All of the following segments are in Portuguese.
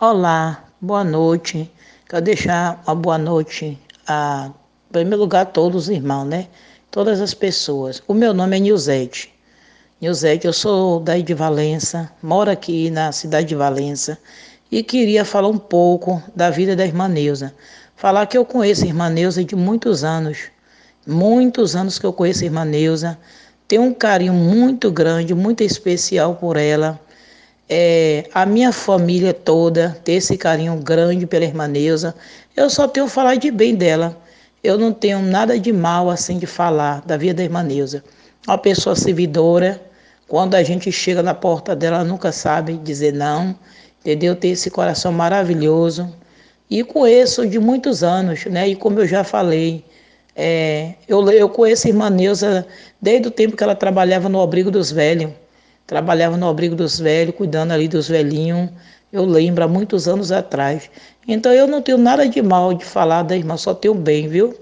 Olá, boa noite. Quero deixar uma boa noite a, em primeiro lugar, a todos os irmãos, né? Todas as pessoas. O meu nome é Nilzete. Nilzete, eu sou daí de Valença, moro aqui na cidade de Valença e queria falar um pouco da vida da irmã Neuza. Falar que eu conheço a irmã Neuza de muitos anos, muitos anos que eu conheço a irmã Neuza. Tenho um carinho muito grande, muito especial por ela é, a minha família toda ter esse carinho grande pela irmã Neuza. Eu só tenho falar de bem dela. Eu não tenho nada de mal assim de falar da vida da irmã Neuza. Uma pessoa servidora, quando a gente chega na porta dela, nunca sabe dizer não, entendeu? Tem esse coração maravilhoso. E conheço de muitos anos, né? E como eu já falei, é, eu, eu conheço a irmã Neuza desde o tempo que ela trabalhava no abrigo dos velhos trabalhava no abrigo dos velhos, cuidando ali dos velhinhos. Eu lembro, há muitos anos atrás. Então eu não tenho nada de mal de falar da irmã, só tenho bem, viu?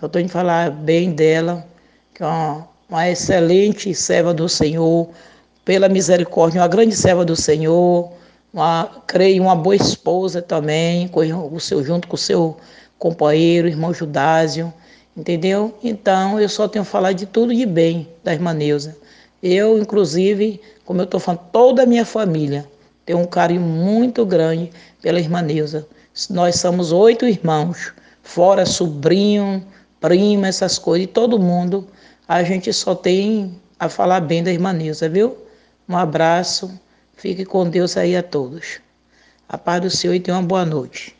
Eu tenho de falar bem dela, que é uma, uma excelente serva do Senhor, pela misericórdia, uma grande serva do Senhor, uma, creio, uma boa esposa também, com o seu, junto com o seu companheiro, irmão Judásio, entendeu? Então eu só tenho que falar de tudo de bem da irmã Neuza. Eu, inclusive, como eu estou falando, toda a minha família tem um carinho muito grande pela irmã Neuza. Nós somos oito irmãos, fora sobrinho, prima, essas coisas, e todo mundo, a gente só tem a falar bem da irmã Neuza, viu? Um abraço, fique com Deus aí a todos. A paz do Senhor e tenha uma boa noite.